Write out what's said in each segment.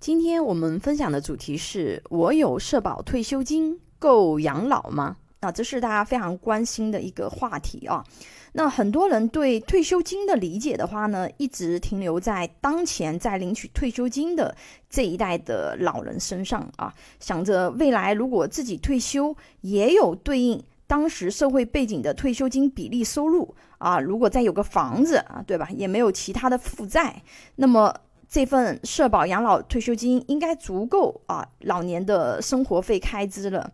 今天我们分享的主题是我有社保退休金够养老吗？啊，这是大家非常关心的一个话题啊。那很多人对退休金的理解的话呢，一直停留在当前在领取退休金的这一代的老人身上啊，想着未来如果自己退休，也有对应当时社会背景的退休金比例收入啊，如果再有个房子啊，对吧？也没有其他的负债，那么这份社保养老退休金应该足够啊老年的生活费开支了。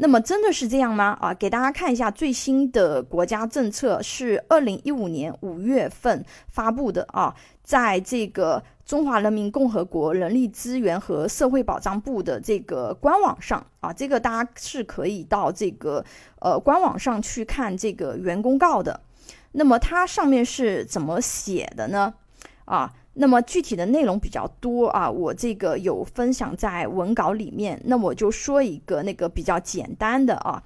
那么真的是这样吗？啊，给大家看一下最新的国家政策，是二零一五年五月份发布的啊，在这个中华人民共和国人力资源和社会保障部的这个官网上啊，这个大家是可以到这个呃官网上去看这个原公告的。那么它上面是怎么写的呢？啊？那么具体的内容比较多啊，我这个有分享在文稿里面。那我就说一个那个比较简单的啊，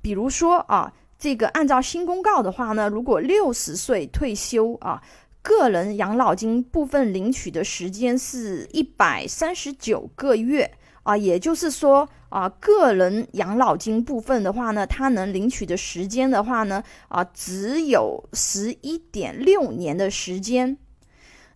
比如说啊，这个按照新公告的话呢，如果六十岁退休啊，个人养老金部分领取的时间是一百三十九个月啊，也就是说啊，个人养老金部分的话呢，它能领取的时间的话呢，啊，只有十一点六年的时间。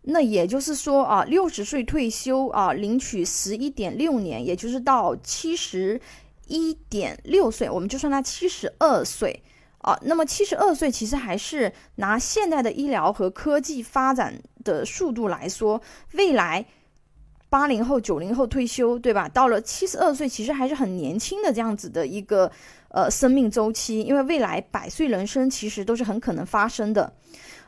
那也就是说啊，六十岁退休啊，领取十一点六年，也就是到七十一点六岁，我们就算他七十二岁啊。那么七十二岁其实还是拿现代的医疗和科技发展的速度来说，未来八零后、九零后退休，对吧？到了七十二岁，其实还是很年轻的这样子的一个呃生命周期，因为未来百岁人生其实都是很可能发生的。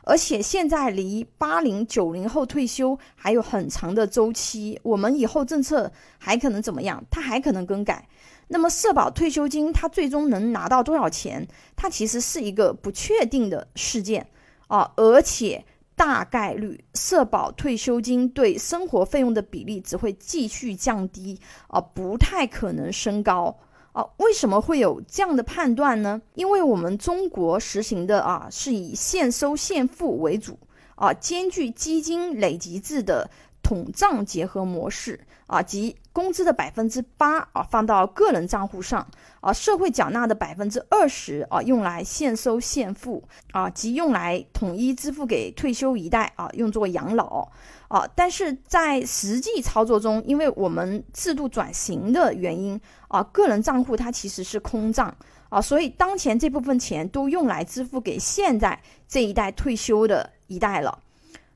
而且现在离八零九零后退休还有很长的周期，我们以后政策还可能怎么样？它还可能更改。那么社保退休金它最终能拿到多少钱？它其实是一个不确定的事件啊，而且大概率社保退休金对生活费用的比例只会继续降低啊，不太可能升高。啊，为什么会有这样的判断呢？因为我们中国实行的啊是以现收现付为主啊，兼具基金累积制的统账结合模式啊，即工资的百分之八啊放到个人账户上啊，社会缴纳的百分之二十啊用来现收现付啊，即用来统一支付给退休一代啊，用作养老。啊，但是在实际操作中，因为我们制度转型的原因啊，个人账户它其实是空账啊，所以当前这部分钱都用来支付给现在这一代退休的一代了。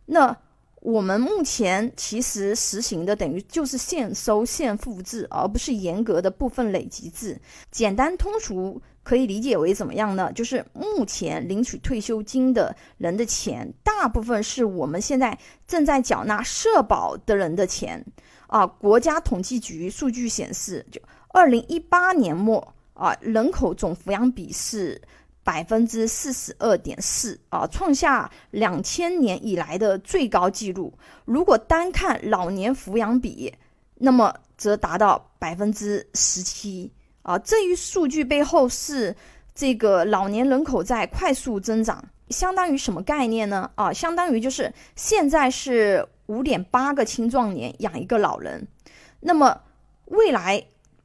那我们目前其实实行的等于就是现收现付制，而不是严格的部分累积制。简单通俗。可以理解为怎么样呢？就是目前领取退休金的人的钱，大部分是我们现在正在缴纳社保的人的钱啊。国家统计局数据显示，就二零一八年末啊，人口总抚养比是百分之四十二点四啊，创下两千年以来的最高纪录。如果单看老年抚养比，那么则达到百分之十七。啊，这一数据背后是这个老年人口在快速增长，相当于什么概念呢？啊，相当于就是现在是五点八个青壮年养一个老人，那么未来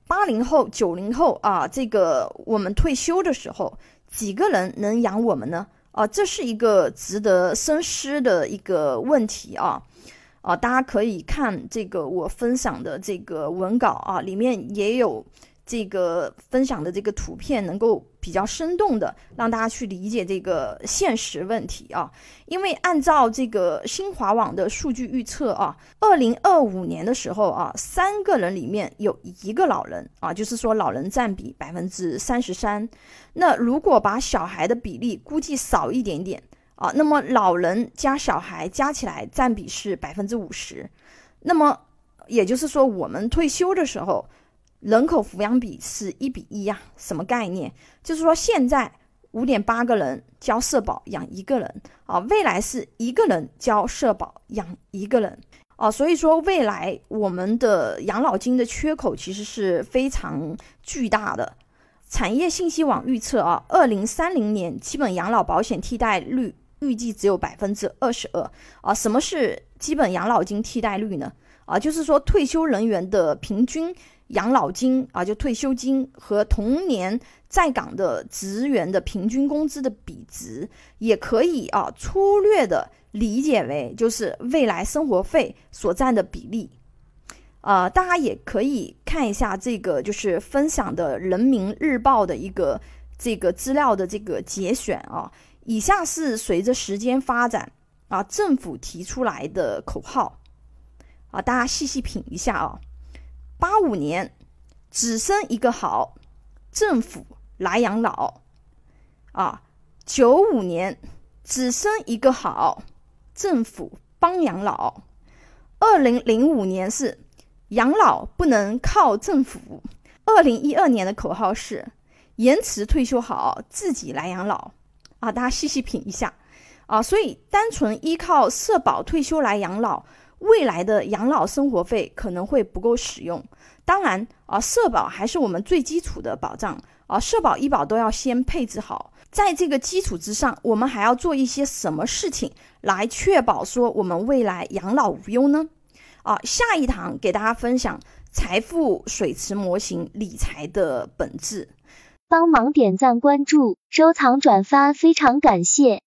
八零后、九零后啊，这个我们退休的时候，几个人能养我们呢？啊，这是一个值得深思的一个问题啊！啊，大家可以看这个我分享的这个文稿啊，里面也有。这个分享的这个图片能够比较生动的让大家去理解这个现实问题啊，因为按照这个新华网的数据预测啊，二零二五年的时候啊，三个人里面有一个老人啊，就是说老人占比百分之三十三。那如果把小孩的比例估计少一点点啊，那么老人加小孩加起来占比是百分之五十。那么也就是说，我们退休的时候。人口抚养比是一比一呀，什么概念？就是说现在五点八个人交社保养一个人啊，未来是一个人交社保养一个人啊，所以说未来我们的养老金的缺口其实是非常巨大的。产业信息网预测啊，二零三零年基本养老保险替代率预计只有百分之二十二啊。什么是基本养老金替代率呢？啊，就是说退休人员的平均养老金啊，就退休金和同年在岗的职员的平均工资的比值，也可以啊粗略的理解为就是未来生活费所占的比例。啊，大家也可以看一下这个就是分享的人民日报的一个这个资料的这个节选啊。以下是随着时间发展啊，政府提出来的口号。啊，大家细细品一下啊！八五年，只生一个好，政府来养老。啊，九五年，只生一个好，政府帮养老。二零零五年是养老不能靠政府。二零一二年的口号是延迟退休好，自己来养老。啊，大家细细品一下啊！所以，单纯依靠社保退休来养老。未来的养老生活费可能会不够使用，当然啊，社保还是我们最基础的保障啊，社保、医保都要先配置好，在这个基础之上，我们还要做一些什么事情来确保说我们未来养老无忧呢？啊，下一堂给大家分享财富水池模型理财的本质，帮忙点赞、关注、收藏、转发，非常感谢。